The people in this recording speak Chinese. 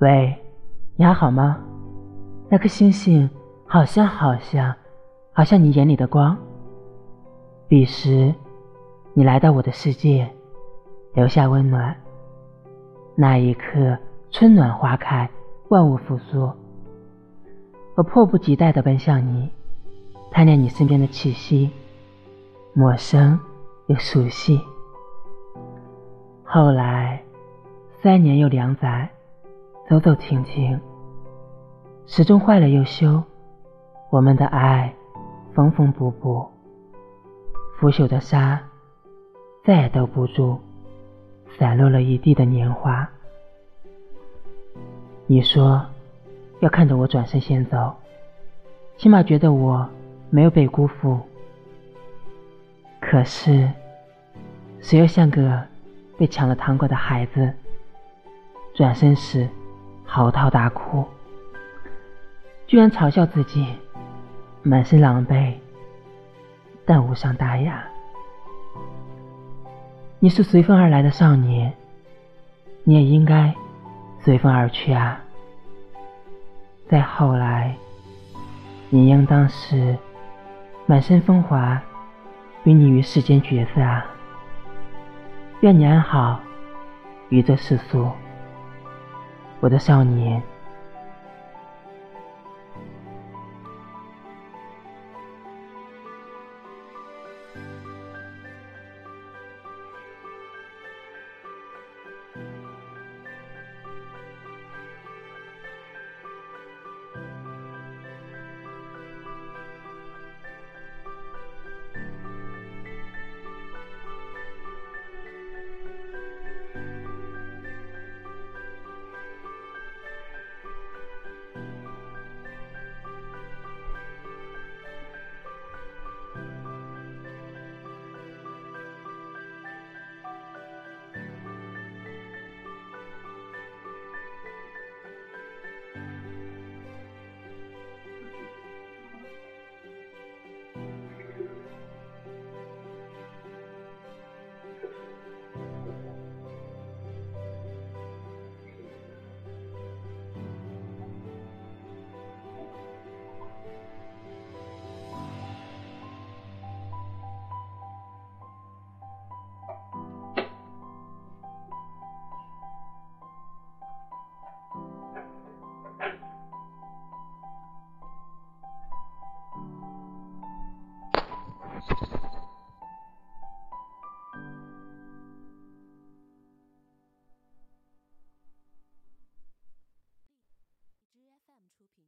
喂，你还好吗？那颗星星好像好像好像你眼里的光。彼时，你来到我的世界，留下温暖。那一刻，春暖花开，万物复苏。我迫不及待地奔向你，贪恋你身边的气息，陌生又熟悉。后来，三年又两载。走走停停，始终坏了又修。我们的爱，缝缝补补，腐朽的沙，再也兜不住散落了一地的年华。你说要看着我转身先走，起码觉得我没有被辜负。可是，谁又像个被抢了糖果的孩子，转身时。嚎啕大哭，居然嘲笑自己满身狼狈，但无伤大雅。你是随风而来的少年，你也应该随风而去啊。再后来，你应当是满身风华，与你于世间角色啊。愿你安好，于这世俗。我的少年。出品。